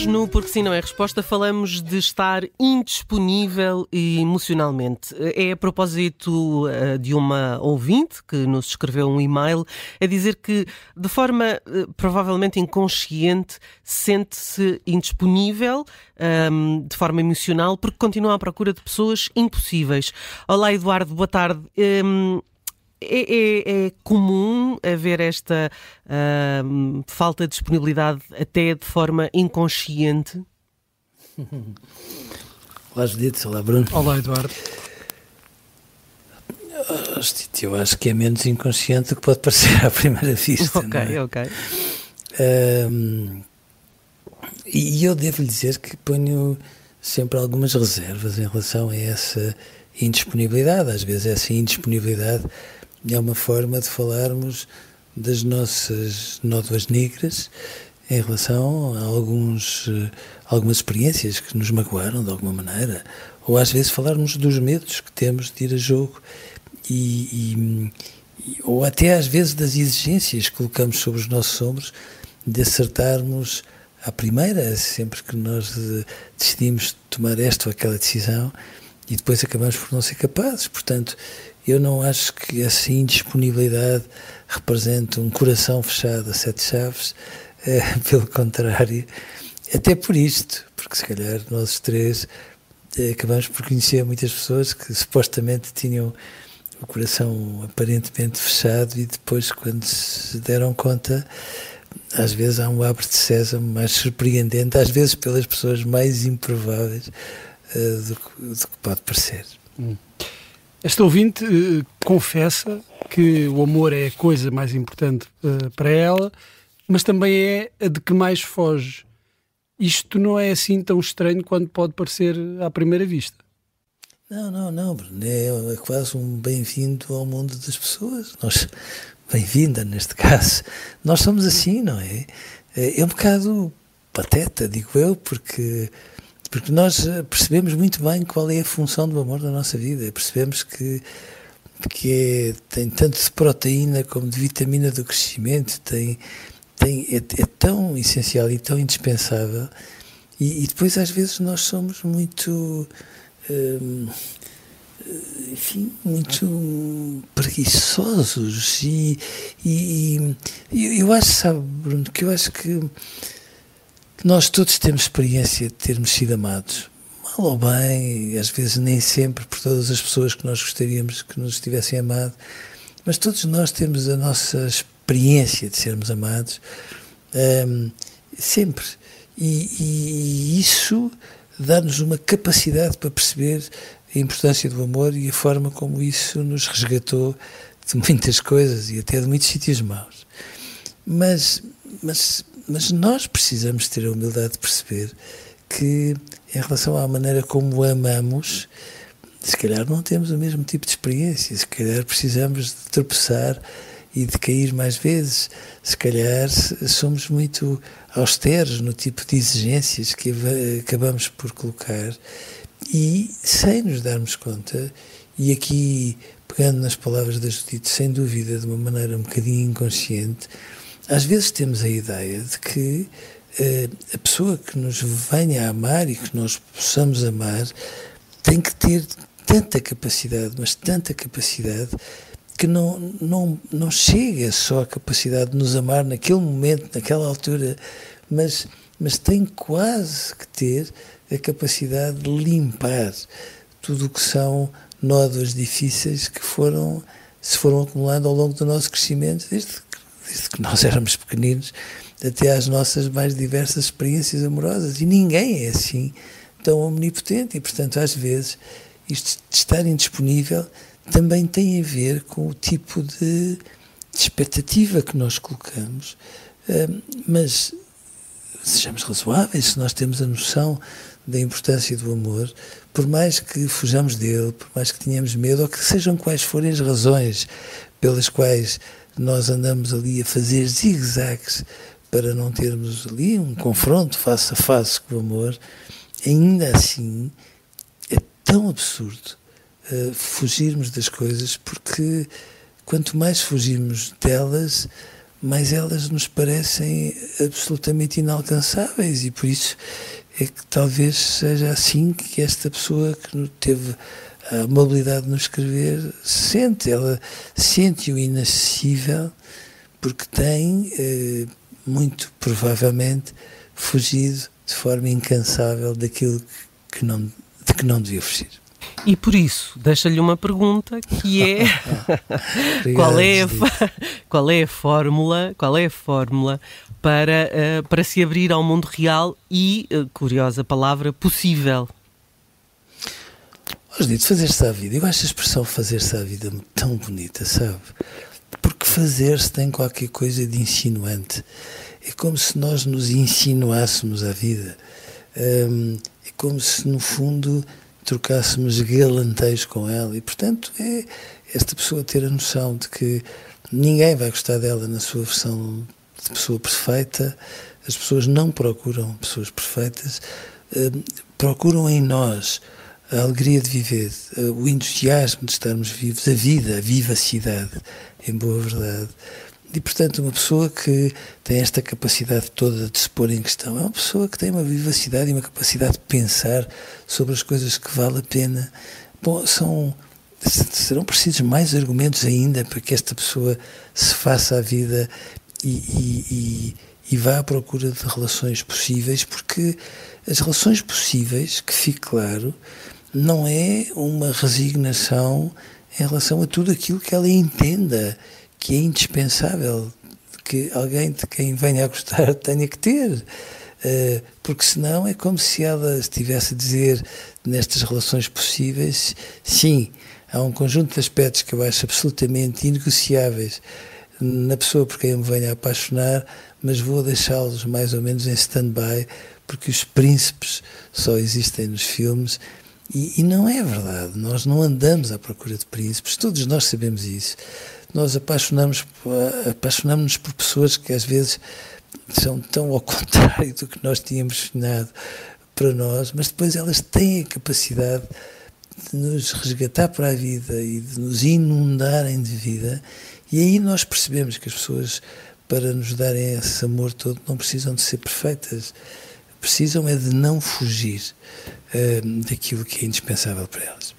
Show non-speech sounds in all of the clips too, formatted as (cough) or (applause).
Hoje, no Porque Sim Não É Resposta, falamos de estar indisponível emocionalmente. É a propósito uh, de uma ouvinte que nos escreveu um e-mail a dizer que, de forma uh, provavelmente inconsciente, sente-se indisponível um, de forma emocional porque continua à procura de pessoas impossíveis. Olá, Eduardo, boa tarde. Um, é, é, é, comum haver esta uh, falta de disponibilidade até de forma inconsciente? (laughs) Olá, Judite. Olá, Bruno. Olá, Eduardo. Oh, eu acho que é menos inconsciente do que pode parecer à primeira vista. Ok, é? ok. Um, e eu devo lhe dizer que ponho sempre algumas reservas em relação a essa indisponibilidade. Às vezes, essa indisponibilidade é uma forma de falarmos das nossas nódoas negras em relação a alguns, eh, algumas experiências que nos magoaram de alguma maneira, ou às vezes falarmos dos medos que temos de ir a jogo e, e ou até às vezes das exigências que colocamos sobre os nossos ombros de acertarmos à primeira, sempre que nós eh, decidimos tomar esta ou aquela decisão e depois acabamos por não ser capazes. Portanto, eu não acho que essa indisponibilidade represente um coração fechado a sete chaves, é, (laughs) pelo contrário, até por isto, porque se calhar nós três é, acabamos por conhecer muitas pessoas que supostamente tinham o coração aparentemente fechado e depois, quando se deram conta, às vezes há um abre de sésamo mais surpreendente, às vezes pelas pessoas mais improváveis uh, do, do, que pode parecer. Hum. Esta ouvinte uh, confessa que o amor é a coisa mais importante uh, para ela, mas também é a de que mais foge. Isto não é assim tão estranho quanto pode parecer à primeira vista. Não, não, não. É, é quase um bem-vindo ao mundo das pessoas. Nós, bem-vinda neste caso. Nós somos assim, não é? É um bocado pateta, digo eu, porque porque nós eh, percebemos muito bem qual é a função do amor na nossa vida. Percebemos que, que é, tem tanto de proteína como de vitamina do crescimento, tem, tem, é, é tão essencial e tão indispensável. E, e, depois, às vezes, nós somos muito. Hum, enfim, muito preguiçosos e, e, e eu acho, sabe, Bruno, que eu acho que nós todos temos experiência de termos sido amados, mal ou bem, às vezes nem sempre por todas as pessoas que nós gostaríamos que nos tivessem amado, mas todos nós temos a nossa experiência de sermos amados, um, sempre. E, e isso dá-nos uma capacidade para perceber a importância do amor e a forma como isso nos resgatou de muitas coisas e até de muitos sítios maus. Mas, mas mas nós precisamos ter a humildade de perceber que, em relação à maneira como amamos, se calhar não temos o mesmo tipo de experiência, se calhar precisamos de tropeçar e de cair mais vezes, se calhar somos muito austeros no tipo de exigências que acabamos por colocar. E sem nos darmos conta, e aqui pegando nas palavras da Judite, sem dúvida de uma maneira um bocadinho inconsciente, às vezes temos a ideia de que uh, a pessoa que nos venha a amar e que nós possamos amar tem que ter tanta capacidade, mas tanta capacidade, que não, não, não chega só a capacidade de nos amar naquele momento, naquela altura, mas, mas tem quase que ter a capacidade de limpar tudo o que são nódoas difíceis que foram se foram acumulando ao longo do nosso crescimento, desde, desde que nós éramos pequeninos até às nossas mais diversas experiências amorosas. E ninguém é assim tão omnipotente. E, portanto, às vezes, isto de estar indisponível também tem a ver com o tipo de, de expectativa que nós colocamos. Mas sejamos razoáveis, se nós temos a noção da importância do amor, por mais que fujamos dele, por mais que tenhamos medo, ou que sejam quais forem as razões pelas quais nós andamos ali a fazer zigue-zagues para não termos ali um confronto face a face com o amor, ainda assim é tão absurdo uh, fugirmos das coisas, porque quanto mais fugimos delas, mais elas nos parecem absolutamente inalcançáveis. E por isso é que talvez seja assim que esta pessoa que teve a mobilidade de nos escrever sente, ela sente o inacessível porque tem, eh, muito provavelmente, fugido de forma incansável daquilo que não, de que não devia fugir. E por isso, deixa-lhe uma pergunta que é (laughs) (laughs) qual, é a, qual é a fórmula, qual é a fórmula para, uh, para se abrir ao mundo real e, uh, curiosa palavra, possível? Dito fazer-se à vida. Eu acho a expressão fazer-se à vida tão bonita, sabe? Porque fazer-se tem qualquer coisa de insinuante. É como se nós nos insinuássemos à vida. Um, é como se, no fundo, trocássemos galanteios com ela. E, portanto, é esta pessoa ter a noção de que ninguém vai gostar dela na sua versão de pessoa perfeita. As pessoas não procuram pessoas perfeitas, uh, procuram em nós a alegria de viver, uh, o entusiasmo de estarmos vivos, a vida, a vivacidade, em boa verdade. E, portanto, uma pessoa que tem esta capacidade toda de se pôr em questão é uma pessoa que tem uma vivacidade e uma capacidade de pensar sobre as coisas que vale a pena. Bom, são, serão precisos mais argumentos ainda para que esta pessoa se faça a vida e, e, e, e vá à procura de relações possíveis, porque as relações possíveis, que fique claro, não é uma resignação em relação a tudo aquilo que ela entenda que é indispensável que alguém de quem venha a gostar (laughs) tenha que ter. Uh, porque senão é como se ela estivesse a dizer nestas relações possíveis, sim, há um conjunto de aspectos que eu acho absolutamente inegociáveis na pessoa por quem eu me venha a apaixonar, mas vou deixá-los mais ou menos em stand-by, porque os príncipes só existem nos filmes e, e não é verdade. Nós não andamos à procura de príncipes, todos nós sabemos isso. Nós apaixonamos apaixonamos-nos por pessoas que às vezes são tão ao (laughs) contrário do que nós tínhamos sonhado para nós, mas depois elas têm a capacidade de nos resgatar para a vida e de nos inundarem de vida, e aí nós percebemos que as pessoas, para nos darem esse amor todo, não precisam de ser perfeitas, precisam é de não fugir uh, daquilo que é indispensável para elas.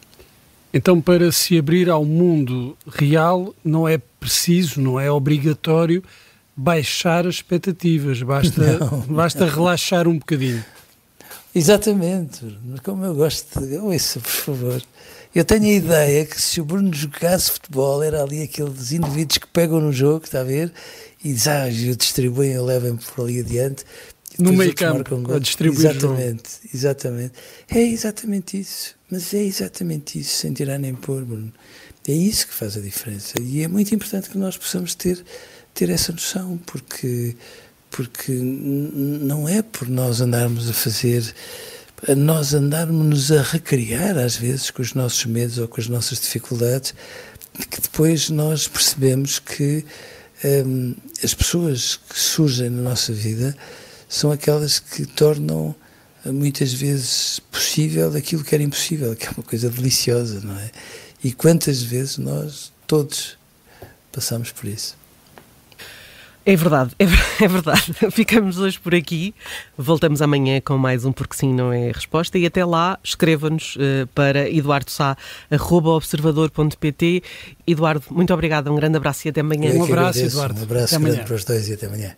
Então, para se abrir ao mundo real, não é preciso, não é obrigatório baixar as expectativas, basta, (laughs) basta relaxar um bocadinho. Exatamente, como eu gosto de. Ouça, por favor. Eu tenho a ideia que se o Bruno jogasse futebol, era ali aqueles indivíduos que pegam no jogo, está a ver? E dizem, ah, distribuem, eu levo por ali adiante. No meio campo, a distribuir Exatamente, exatamente. É exatamente isso. Mas é exatamente isso, sem tirar nem pôr, Bruno. É isso que faz a diferença. E é muito importante que nós possamos ter, ter essa noção, porque, porque não é por nós andarmos a fazer, a nós andarmos a recriar, às vezes, com os nossos medos ou com as nossas dificuldades, que depois nós percebemos que hum, as pessoas que surgem na nossa vida são aquelas que tornam muitas vezes possível aquilo que era impossível, que é uma coisa deliciosa, não é? E quantas vezes nós, todos, passamos por isso. É verdade, é, é, verdade. (laughs) Ficamos hoje por aqui. Voltamos amanhã com mais um Porque Sim Não É Resposta. E até lá, escreva-nos uh, para eduardosá.observador.pt. Eduardo, muito obrigado. Um grande abraço e até amanhã. um abraço, agradeço. Eduardo. Um abraço grande para os dois e até amanhã.